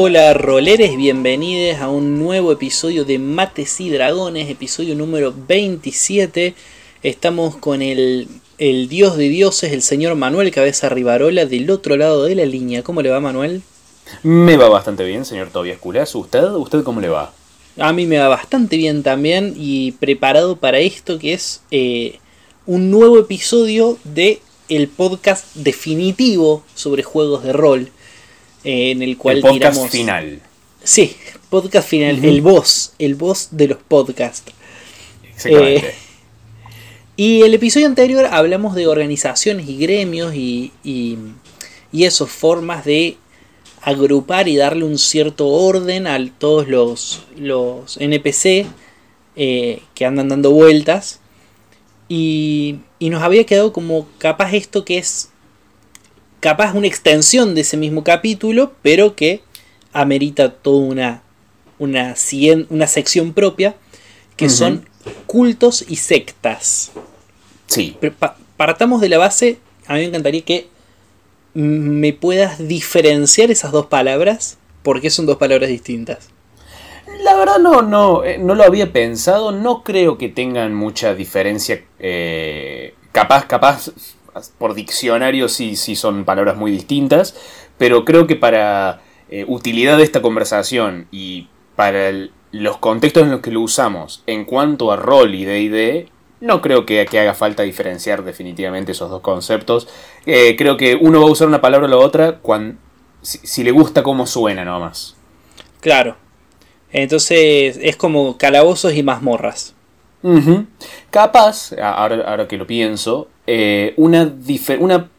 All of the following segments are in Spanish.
Hola roleres, bienvenidos a un nuevo episodio de Mates y Dragones, episodio número 27. Estamos con el, el dios de dioses, el señor Manuel Cabeza Rivarola, del otro lado de la línea. ¿Cómo le va Manuel? Me va bastante bien, señor Tobias Culas. ¿Usted? ¿Usted cómo le va? A mí me va bastante bien también y preparado para esto que es eh, un nuevo episodio de el podcast definitivo sobre juegos de rol. Eh, en el cual El podcast tiramos- final. Sí, podcast final, el boss, el boss de los podcasts. Exactamente. Eh, Y el episodio anterior hablamos de organizaciones y gremios y, y, y eso, formas de agrupar y darle un cierto orden a todos los, los NPC eh, que andan dando vueltas. Y, y nos había quedado como capaz esto que es capaz una extensión de ese mismo capítulo, pero que amerita toda una, una, una sección propia, que son cultos y sectas. sí. Pero pa- partamos de la base, a mí me encantaría que me puedas diferenciar esas dos palabras, porque son dos palabras distintas. La verdad no, no, eh, no lo había pensado. No creo que tengan mucha diferencia. eh, capaz, capaz, por diccionario sí, sí son palabras muy distintas. Pero creo que para eh, utilidad de esta conversación y para el- los contextos en los que lo usamos en cuanto a rol y D&D, no creo que, que haga falta diferenciar definitivamente esos dos conceptos. Eh, creo que uno va a usar una palabra o la otra cuando, si, si le gusta cómo suena nomás. Claro. Entonces es como calabozos y mazmorras. Capaz, ahora, ahora que lo pienso, eh, una,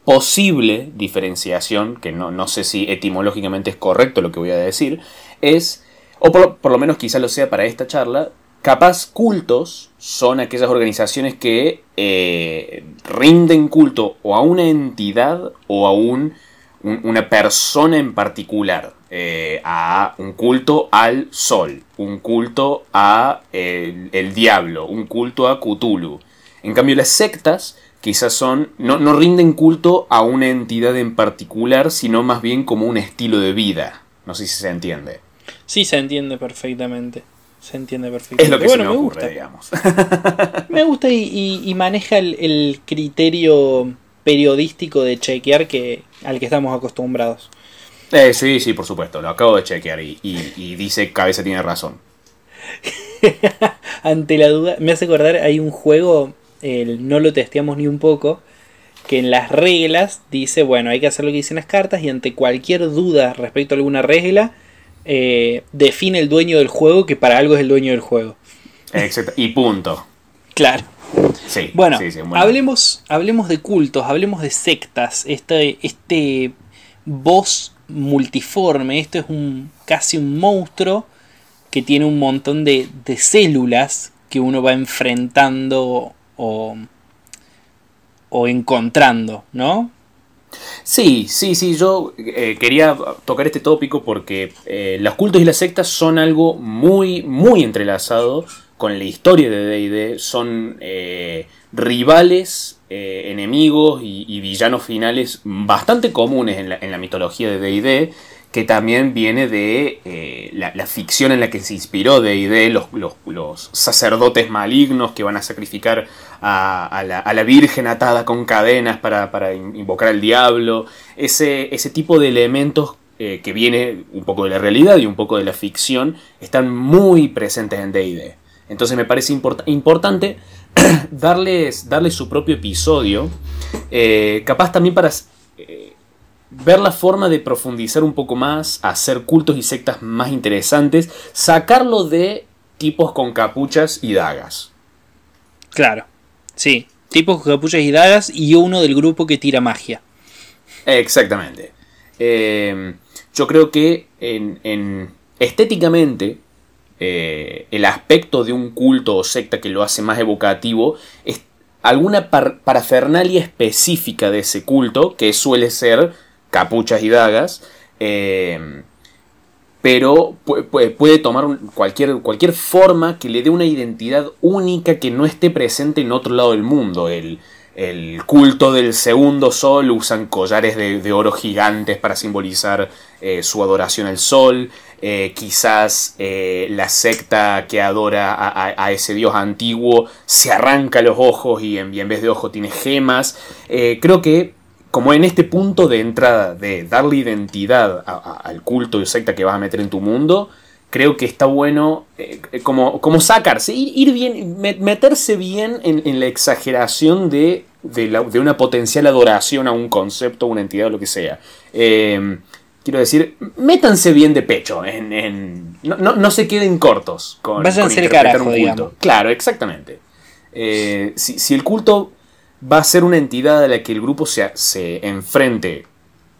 posible diferenciación, que no, no sé si etimológicamente es correcto lo que voy a decir, es, o por, lo- menos quizá lo sea para esta charla, capaz cultos son aquellas organizaciones que eh, rinden culto o a una entidad o a un, un- una persona en particular. eh, a un culto al sol, un culto a el diablo, un culto a Cthulhu. En cambio, las sectas quizás son. No, no rinden culto a una entidad en particular, sino más bien como un estilo de vida. No sé si se entiende. Sí, se entiende perfectamente. Se entiende Es perfectamente. lo que bueno, se me, me ocurre, gusta. digamos. Me gusta y, y- y maneja el, el criterio periodístico de chequear que, al que estamos acostumbrados. Eh, sí, sí, por supuesto. Lo acabo de chequear y, y- y dice cabeza tiene razón. Ante la duda, me hace acordar, hay un juego, el no lo testeamos ni un poco, que en las reglas dice, bueno, hay que hacer lo que dicen las cartas y ante cualquier duda respecto a alguna regla, eh, define el dueño del juego que para algo es el dueño del juego. Exacto. Y punto. Claro. Sí. Bueno, sí, sí, bueno. hablemos, hablemos de cultos, hablemos de sectas, este, este boss multiforme, esto es un casi un monstruo que tiene un montón de, de células que uno va enfrentando o, o encontrando, ¿no? Sí, sí, sí, yo eh, quería tocar este tópico porque eh, los cultos y las sectas son algo muy, muy entrelazado con la historia de D&D, son eh, rivales, eh, enemigos y, villanos finales bastante comunes en la, en la mitología de D&D, que también viene de eh, la, ficción en la que se inspiró D&D, los, los- sacerdotes malignos que van a sacrificar a, la, a la Virgen atada con cadenas para, para in- invocar al diablo, ese, ese tipo de elementos eh, que viene un poco de la realidad y un poco de la ficción, están muy presentes en D&D. Entonces me parece import- importante darles, darles su propio episodio, eh, capaz también para ver la forma de profundizar un poco más, hacer cultos y sectas más interesantes, sacarlo de tipos con capuchas y dagas. Claro, sí. Tipos con capuchas y dagas y uno del grupo que tira magia. Exactamente. Eh, yo creo que en, en- estéticamente eh, el aspecto de un culto o secta que lo hace más evocativo es alguna par- parafernalia específica de ese culto, que suele ser capuchas y dagas, eh, pero pu- pu- puede tomar cualquier, cualquier forma que le dé una identidad única que no esté presente en otro lado del mundo. El, culto del segundo sol usan collares de, oro gigantes para simbolizar eh, su adoración al sol. Eh, quizás la secta que adora a, ese dios antiguo se arranca los ojos y en, vez de ojo tiene gemas. creo que como en este punto de entrada de darle identidad al culto y secta que vas a meter en tu mundo, creo que está bueno eh, como, como sacarse, ir, bien, meterse bien en, la exageración de, de, una potencial adoración a un concepto, una entidad o lo que sea. Em, quiero decir, métanse bien de pecho, en, no, se queden cortos con, Vayan con ser carajo, Digamos. Claro, exactamente. Eh, si, el culto va a ser una entidad a la que el grupo se, se enfrente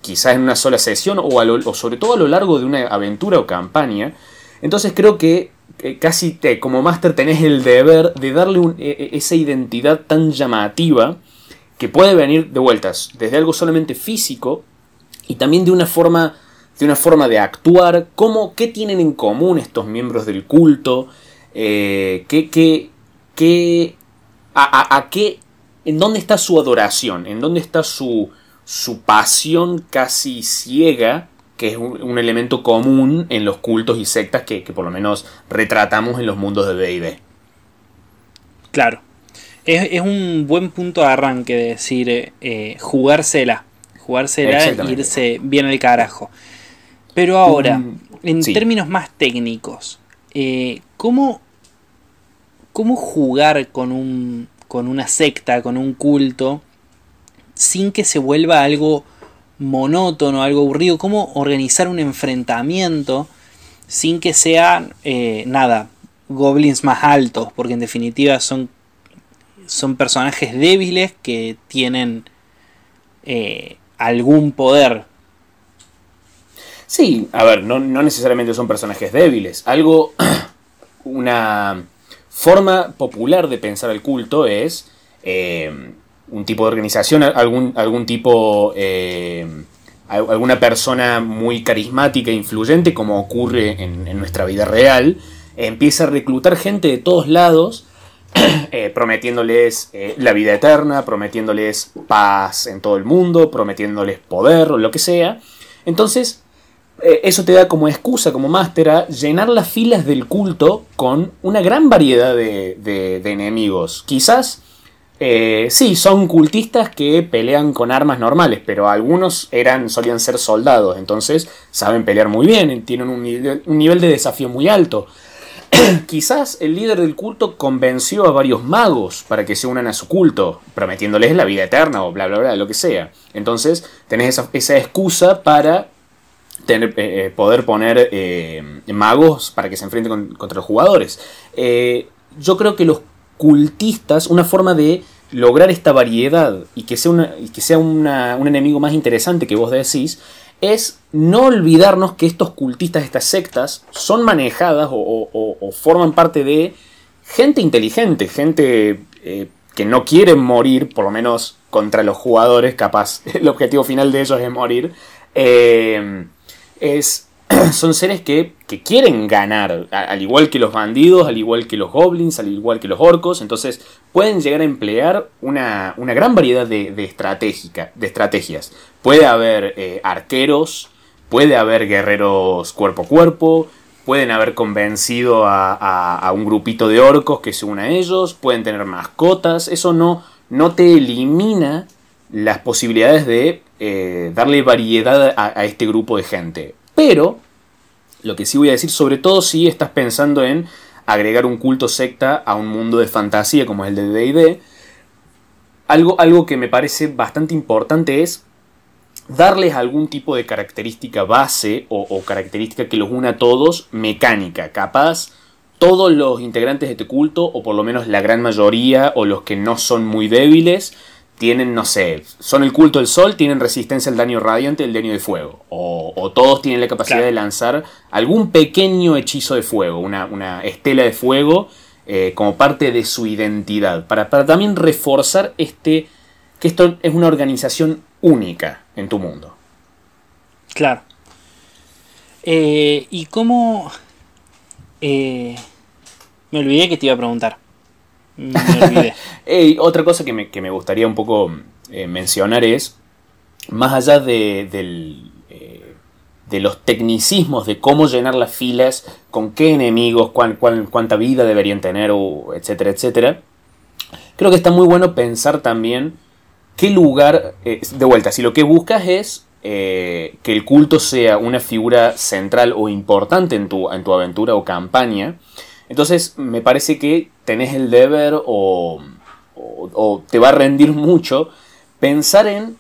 quizás en una sola sesión o, o sobre todo a lo largo de una aventura o campaña, entonces creo que casi te, como máster tenés el deber de darle e, e, esa identidad tan llamativa que puede venir de vueltas desde algo solamente físico y también de una forma de una forma de actuar, cómo, qué tienen en común estos miembros del culto, eh, qué, qué, qué, a, qué, en dónde está su adoración, en dónde está su, su pasión casi ciega que es un, elemento común en los cultos y sectas que, por lo menos retratamos en los mundos de D&D. Claro. Es, un buen punto de arranque de decir eh, jugársela. Jugársela e irse bien al carajo. Pero ahora, en términos más técnicos, eh, ¿cómo, ¿cómo jugar con, un, con una secta, con un culto, sin que se vuelva algo monótono, algo aburrido, cómo organizar un enfrentamiento sin que sean, eh, nada, goblins más altos, porque en definitiva son, son personajes débiles que tienen eh, algún poder. Sí, a ver, no, necesariamente son personajes débiles. Algo, una forma popular de pensar el culto es eh, un tipo de organización, algún, algún tipo, eh, alguna persona muy carismática e influyente, como ocurre en, nuestra vida real, empieza a reclutar gente de todos lados, eh, prometiéndoles la vida eterna, prometiéndoles paz en todo el mundo, prometiéndoles poder o lo que sea. Entonces, eso te da como excusa, como máster, a llenar las filas del culto con una gran variedad de, de enemigos. Quizás eh, sí, son cultistas que pelean con armas normales, pero algunos eran, solían ser soldados, entonces saben pelear muy bien, tienen un nivel, de desafío muy alto. Quizás el líder del culto convenció a varios magos para que se unan a su culto, prometiéndoles la vida eterna o bla bla bla, lo que sea. Entonces tenés esa, excusa para tener, eh, eh, poder poner magos para que se enfrenten contra los jugadores. yo creo que los cultistas, una forma de lograr esta variedad y que sea, que sea un enemigo más interesante que vos decís, es no olvidarnos que estos cultistas, estas sectas, son manejadas o, forman parte de gente inteligente, gente eh, que no quiere morir, por lo menos contra los jugadores, capaz el objetivo final de ellos es morir, eh, son seres que, quieren ganar, al igual que los bandidos, al igual que los goblins, al igual que los orcos, entonces pueden llegar a emplear una, gran variedad de, de, de estrategias. Puede haber eh, arqueros, puede haber guerreros cuerpo a cuerpo, pueden haber convencido a, un grupito de orcos que se una a ellos, pueden tener mascotas, eso no, no te elimina las posibilidades de eh, darle variedad a, este grupo de gente. Pero, lo que sí voy a decir, sobre todo si estás pensando en agregar un culto secta a un mundo de fantasía como es el de DD, algo, algo que me parece bastante importante es darles algún tipo de característica base o, o, característica que los una a todos mecánica. Capaz todos los integrantes de este culto, o por lo menos la gran mayoría, o los que no son muy débiles, tienen, no sé, son el culto del sol, tienen resistencia al daño radiante y al daño de fuego. O, todos tienen la capacidad de lanzar algún pequeño hechizo de fuego, una, estela de fuego, eh, como parte de su identidad. Para, también reforzar este, que esto es una organización única en tu mundo. Claro. Eh, ¿Y cómo... Eh, me olvidé que te iba a preguntar. otra cosa que me, gustaría un poco eh, mencionar es, más allá de, eh, de los tecnicismos de cómo llenar las filas, con qué enemigos, cuánta vida deberían tener, etcétera, etcétera, creo que está muy bueno pensar también qué lugar, eh, de vuelta, si lo que buscas es que el culto sea una figura central o importante en tu, en tu aventura o campaña, entonces me parece que tenés el deber o, te va a rendir mucho pensar en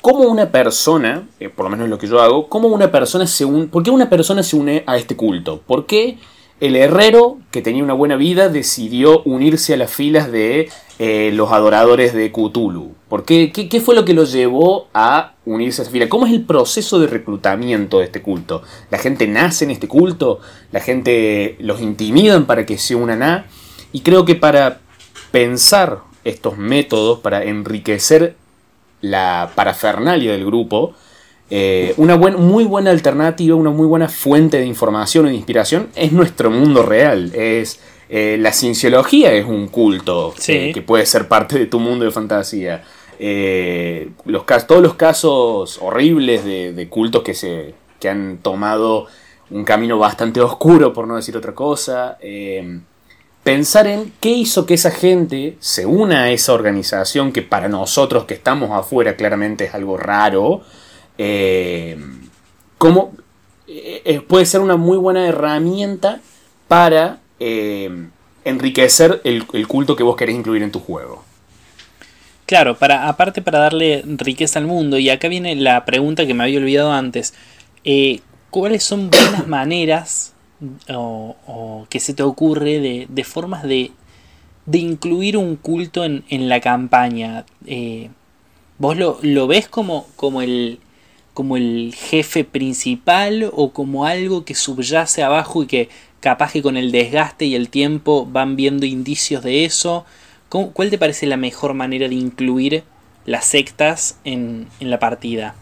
cómo una persona, eh, por lo menos lo que yo hago, cómo una persona se une, ¿por qué una persona se une a este culto? ¿Por qué el herrero, que tenía una buena vida, decidió unirse a las filas de eh, los adoradores de Cthulhu? ¿Por qué, qué, fue lo que lo llevó a unirse a esa fila? ¿Cómo es el proceso de reclutamiento de este culto? ¿La gente nace en este culto? ¿La gente los intimidan para que se unan a? Y creo que para pensar estos métodos, para enriquecer la parafernalia del grupo, eh, una muy buena alternativa, una muy buena fuente de información de inspiración es nuestro mundo real. Es, eh, la cienciología es un culto eh, que puede ser parte de tu mundo de fantasía. los, todos los casos horribles de, cultos que, se, que han tomado un camino bastante oscuro, por no decir otra cosa. pensar en qué hizo que esa gente se una a esa organización que para nosotros que estamos afuera claramente es algo raro eh, cómo eh, eh, puede ser una muy buena herramienta para enriquecer el, culto que vos querés incluir en tu juego. Claro, para, aparte para darle riqueza al mundo, y acá viene la pregunta que me había olvidado antes, ¿cuáles son buenas maneras o, que se te ocurre de, formas de, de, incluir un culto en, la campaña? ¿Vos lo, lo, ves como, como el, como el jefe principal o como algo que subyace abajo y que capaz que con el desgaste y el tiempo van viendo indicios de eso. ¿Cuál te parece la mejor manera de incluir las sectas en, la partida?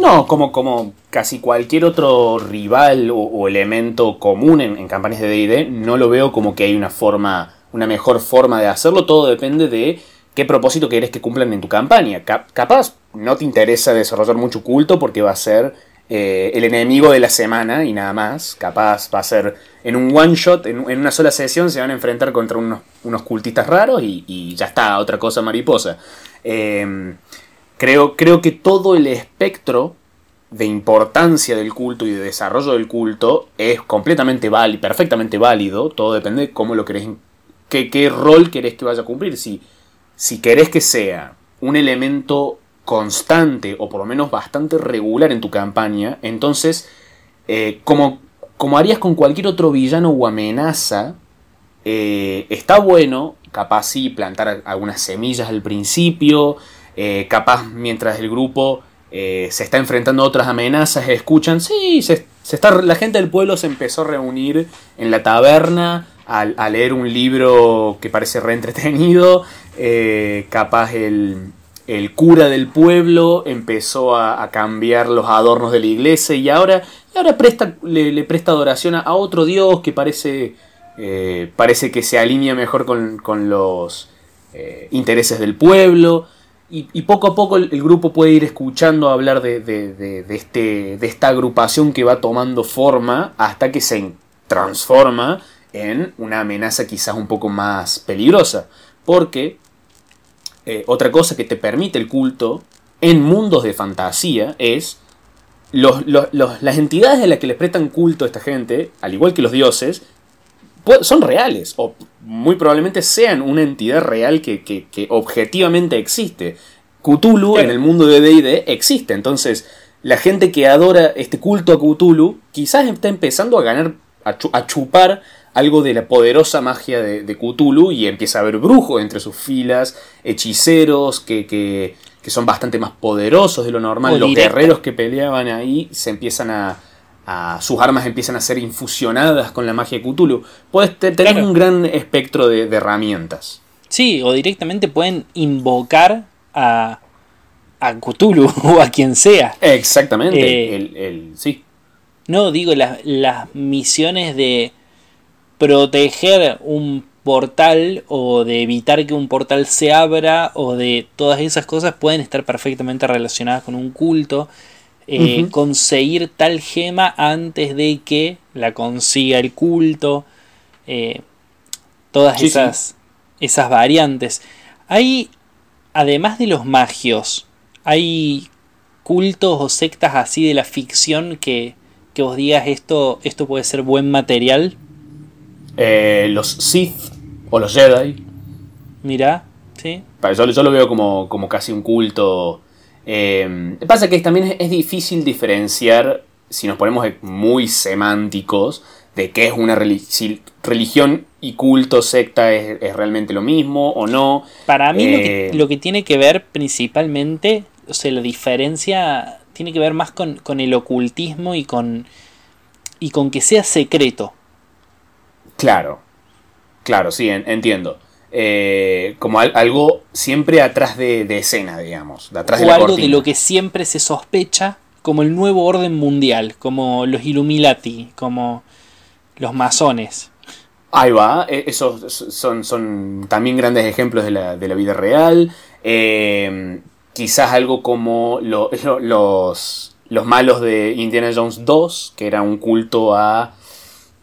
No, como, como casi cualquier otro rival o, elemento común en, en campañas de DD, no lo veo como que hay una forma, una mejor forma de hacerlo. Todo depende de qué propósito quieres que cumplan en tu campaña. capaz no te interesa desarrollar mucho culto porque va a ser eh, el enemigo de la semana y nada más. Capaz va a ser en un one shot, en, una sola sesión se van a enfrentar contra unos, unos cultistas raros y, ya está, otra cosa mariposa. Em, creo, creo que todo el espectro de importancia del culto y de desarrollo del culto es completamente válido, perfectamente válido. Todo depende de cómo lo querés, qué, qué rol querés que vaya a cumplir. Si, si querés que sea un elemento constante o por lo menos bastante regular en tu campaña, entonces, eh, como, como harías con cualquier otro villano o amenaza, eh, está bueno, capaz sí, plantar algunas semillas al principio, eh, capaz mientras el grupo se está enfrentando a otras amenazas, escuchan, sí, se, está, la gente del pueblo se empezó a reunir en la taberna a, leer un libro que parece re entretenido, capaz el, el cura del pueblo empezó a, cambiar los adornos de la iglesia y ahora, ahora presta, le, presta adoración a, otro dios que parece, eh, parece que se alinea mejor con, los eh, intereses del pueblo. Y, poco a poco el, grupo puede ir escuchando hablar de, de, este, de esta agrupación que va tomando forma hasta que se transforma en una amenaza quizás un poco más peligrosa. Porque eh, otra cosa que te permite el culto en mundos de fantasía es las entidades a las que les prestan culto a esta gente, al igual que los dioses, son reales o muy probablemente sean una entidad real que, objetivamente existe. Cthulhu en el mundo de D&D existe, entonces la gente que adora este culto a Cthulhu quizás está empezando a ganar, a chupar algo de la poderosa magia de, de Cthulhu y empieza a haber brujos entre sus filas, hechiceros que, que, son bastante más poderosos de lo normal. Los guerreros que peleaban ahí se empiezan a, sus armas empiezan a ser infusionadas con la magia de Cthulhu. Puedes tener un gran espectro de, herramientas. Sí, o directamente pueden invocar a, a Cthulhu o a quien sea. Exactamente, eh, el, sí. No, digo, las misiones de proteger un portal o de evitar que un portal se abra o de todas esas cosas pueden estar perfectamente relacionadas con un culto. Eh, conseguir tal gema antes de que la consiga el culto. Eh, todas esas, esas variantes. Hay, además de los magios, hay cultos o sectas así de la ficción que, que vos digas esto, esto puede ser buen material. Eh, los Sith o los Jedi. Mira, sí. Yo, yo lo veo como, como casi un culto. Eh, pasa que también es, difícil diferenciar, si nos ponemos muy semánticos, de qué es una religión, religión y culto, secta es, realmente lo mismo o no. Para mí eh, lo, que, tiene que ver principalmente, o sea, la diferencia tiene que ver más con, con el ocultismo y con, y con que sea secreto. Claro, claro, sí, entiendo. Eh, como algo siempre atrás de, escena, digamos, de atrás o de algo de lo que siempre se sospecha, como el nuevo orden mundial, como los Illuminati, como los masones. Ahí va, e, esos son, son también grandes ejemplos de la, vida real. Eh, quizás algo como los, los malos de Indiana Jones 2, que era un culto a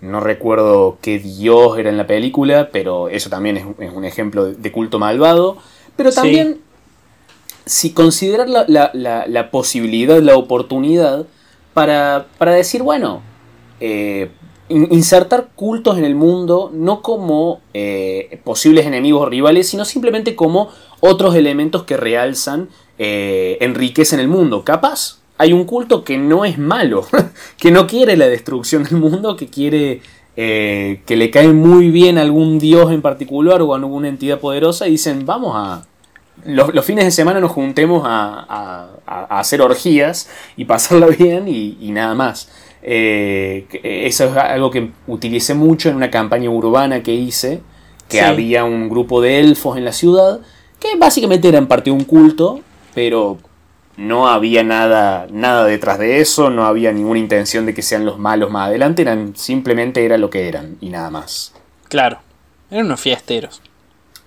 no recuerdo qué dios era en la película, pero eso también es, un ejemplo de culto malvado. Pero también, si considerar la, posibilidad, la oportunidad para, decir, bueno, eh, insertar cultos en el mundo no como eh, posibles enemigos o rivales, sino simplemente como otros elementos que realzan, eh, enriquecen el mundo. Capaz, hay un culto que no es malo, que no quiere la destrucción del mundo, que quiere eh, que le cae muy bien a algún dios en particular o a alguna entidad poderosa y dicen, vamos a... Los, fines de semana nos juntemos a, hacer orgías y pasarla bien y, nada más. Eh, eso es algo que utilicé mucho en una campaña urbana que hice, que había un grupo de elfos en la ciudad, que básicamente era en parte un culto, pero no había nada, nada detrás de eso, no había ninguna intención de que sean los malos más adelante, eran, simplemente era lo que eran y nada más. Claro, eran unos fiesteros.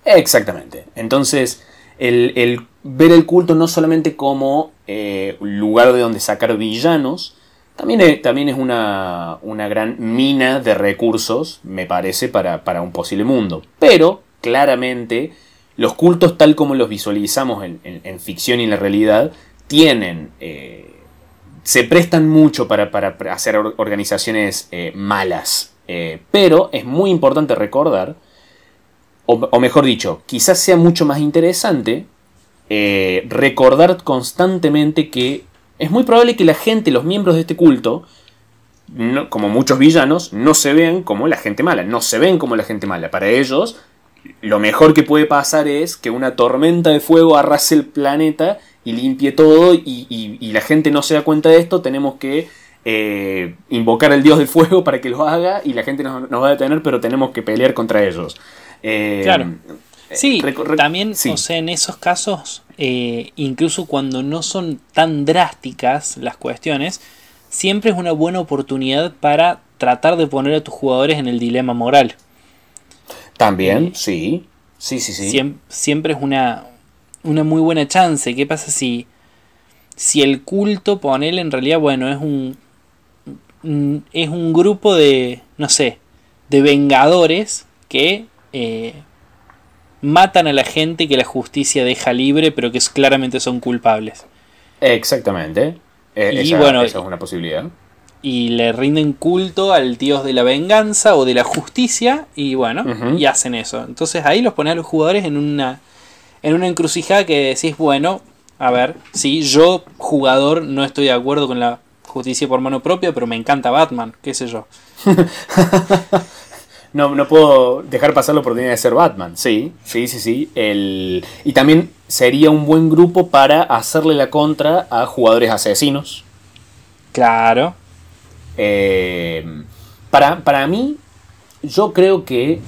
Exactamente. Entonces, el, ver el culto no solamente como eh, lugar de donde sacar villanos, también es, también es una, una, gran mina de recursos, me parece, para, para un posible mundo. Pero, claramente, los cultos tal como los visualizamos en, en ficción y en la realidad, tienen, eh, se prestan mucho para, hacer organizaciones eh, malas. Eh, pero es muy importante recordar, o, mejor dicho, quizás sea mucho más interesante recordar constantemente que es muy probable que la gente, los miembros de este culto, como muchos villanos, no se vean como la gente mala, no se ven como la gente mala. Para ellos, lo mejor que puede pasar es que una tormenta de fuego arrase el planeta y limpie todo y, la gente no se da cuenta de esto, tenemos que eh, invocar al dios del fuego para que lo haga y la gente nos, va a detener, pero tenemos que pelear contra ellos. Eh, claro. Eh, sí, también, o sea, en esos casos, incluso cuando no son tan drásticas las cuestiones, siempre es una buena oportunidad para tratar de poner a tus jugadores en el dilema moral. También, sí. Sí, sí, sí. siempre es una, una muy buena chance. ¿Qué pasa si, si el culto, ponele, en realidad, bueno, es un, es un grupo de, no sé, de vengadores que eh, matan a la gente que la justicia deja libre, pero que claramente son culpables. Exactamente. E, y bueno, esa es una posibilidad. Y le rinden culto al dios de la venganza o de la justicia, y bueno, y hacen eso. Entonces ahí los pone a los jugadores en una en una encrucijada que decís, bueno, a ver, sí, yo, jugador, no estoy de acuerdo con la justicia por mano propia, pero me encanta Batman, qué sé yo. no, no puedo dejar pasar la oportunidad de ser Batman, sí, sí, sí, sí. El... Y también sería un buen grupo para hacerle la contra a jugadores asesinos. Claro. Eh, para, para mí, yo creo que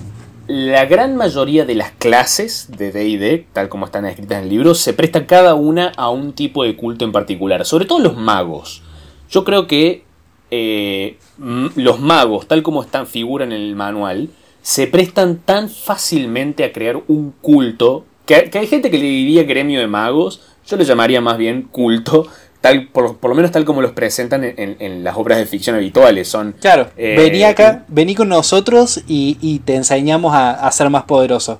la gran mayoría de las clases de DD, tal como están escritas en el libro, se presta cada una a un tipo de culto en particular, sobre todo los magos. Yo creo que eh, los magos, tal como están figuran en el manual, se prestan tan fácilmente a crear un culto, que, hay gente que le diría gremio de magos, yo le llamaría más bien culto, tal, por, lo menos tal como los presentan en, las obras de ficción habituales. Son, claro, eh, vení acá, vení con nosotros y, te enseñamos a, ser más poderoso.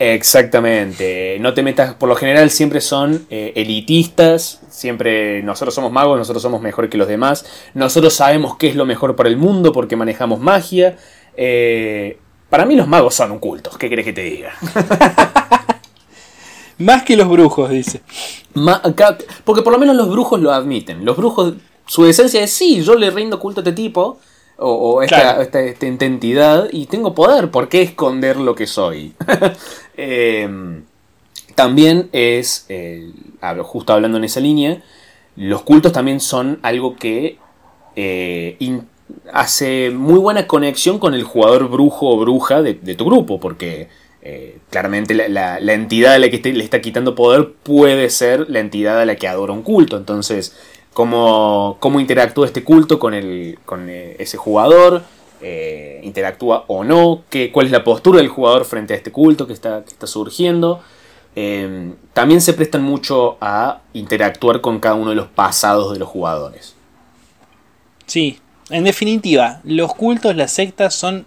Exactamente, no te metas, por lo general siempre son eh, elitistas, siempre nosotros somos magos, nosotros somos mejor que los demás, nosotros sabemos qué es lo mejor para el mundo porque manejamos magia. Eh, para mí los magos son un culto, ¿qué querés que te diga? Más que los brujos, dice. Porque por lo menos los brujos lo admiten. Los brujos, su esencia es sí, yo le rindo culto a este tipo, o, esta, entidad, y tengo poder, ¿por qué esconder lo que soy? Em, también es, justo hablando en esa línea, los cultos también son algo que eh, hace muy buena conexión con el jugador brujo o bruja de, tu grupo, porque eh, claramente la, entidad a la que le está quitando poder puede ser la entidad a la que adora un culto. Entonces, cómo, cómo interactúa este culto con, el, con eh, ese jugador, eh, interactúa o no, qué, cuál es la postura del jugador frente a este culto que está, que está surgiendo. también se prestan mucho a interactuar con cada uno de los pasados de los jugadores. Sí, en definitiva, los cultos, las sectas son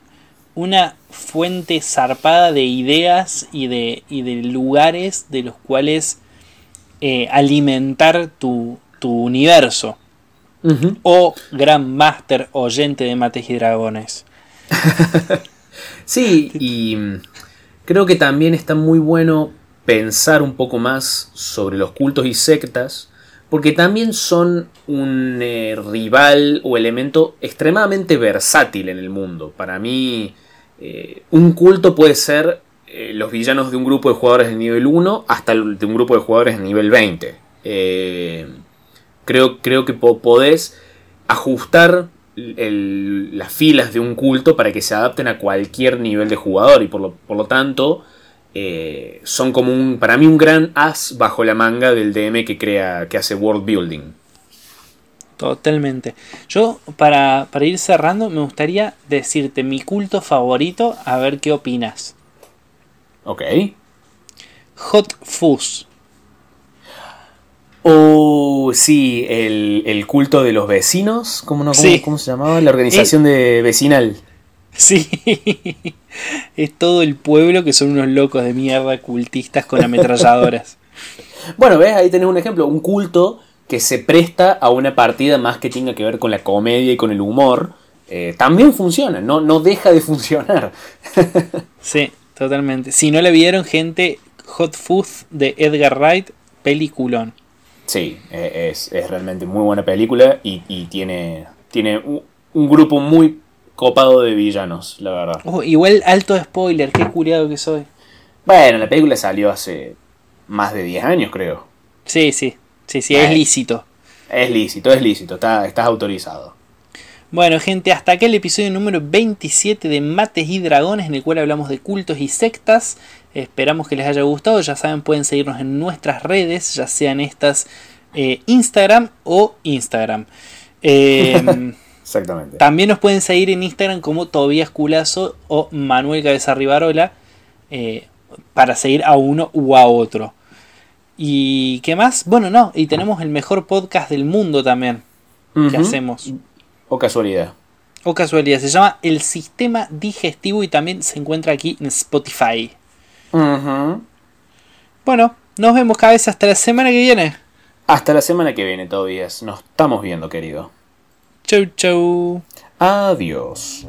una fuente zarpada de ideas y de, de lugares de los cuales eh, alimentar tu, universo. O gran máster oyente de mates y dragones. sí, y creo que también está muy bueno pensar un poco más sobre los cultos y sectas porque también son un eh, rival o elemento extremadamente versátil en el mundo. Para mí, eh, un culto puede ser eh, los villanos de un grupo de jugadores de nivel 1 hasta de un grupo de jugadores de nivel 20. creo, creo que podés ajustar las filas de un culto para que se adapten a cualquier nivel de jugador y por lo, por lo tanto eh, son como un, para mí, un gran as bajo la manga del DM que crea, que hace world building. Totalmente. Yo, para, ir cerrando, me gustaría decirte mi culto favorito, a ver qué opinas. Ok. Hot Fuzz. Oh, sí, el, culto de los vecinos. ¿Cómo, no, cómo, se llamaba? La organización de vecinal. Sí, es todo el pueblo que son unos locos de mierda cultistas con ametralladoras. bueno, ves, ahí tenés un ejemplo, un culto que se presta a una partida más que tenga que ver con la comedia y con el humor. Eh, también funciona, no, no deja de funcionar. sí, totalmente. Si no le vieron, gente, Hot Food de Edgar Wright, peliculón. Sí, e, es, realmente muy buena película y, tiene, tiene un grupo muy copado de villanos, la verdad. Oh, igual alto spoiler, qué curiado que soy. Bueno, la película salió hace más de 10 años, creo. Sí, sí, sí, sí, es lícito. Es lícito, es lícito, está, estás autorizado. Bueno, gente, hasta acá el episodio número 27 de Mates y Dragones, en el cual hablamos de cultos y sectas. Esperamos que les haya gustado. Ya saben, pueden seguirnos en nuestras redes, ya sean estas eh, Instagram o Instagram. Eh, Exactamente. También nos pueden seguir en Instagram como Tobías Culazo o Manuel Cabeza Rivarola eh, para seguir a uno u a otro. ¿Y qué más? Bueno, no, y tenemos el mejor podcast del mundo también que hacemos. O casualidad. O casualidad, se llama El Sistema Digestivo y también se encuentra aquí en Spotify. Bueno, nos vemos cada vez hasta la semana que viene. Hasta la semana que viene, Tobías. Nos estamos viendo, querido. Chau, chau. Adiós.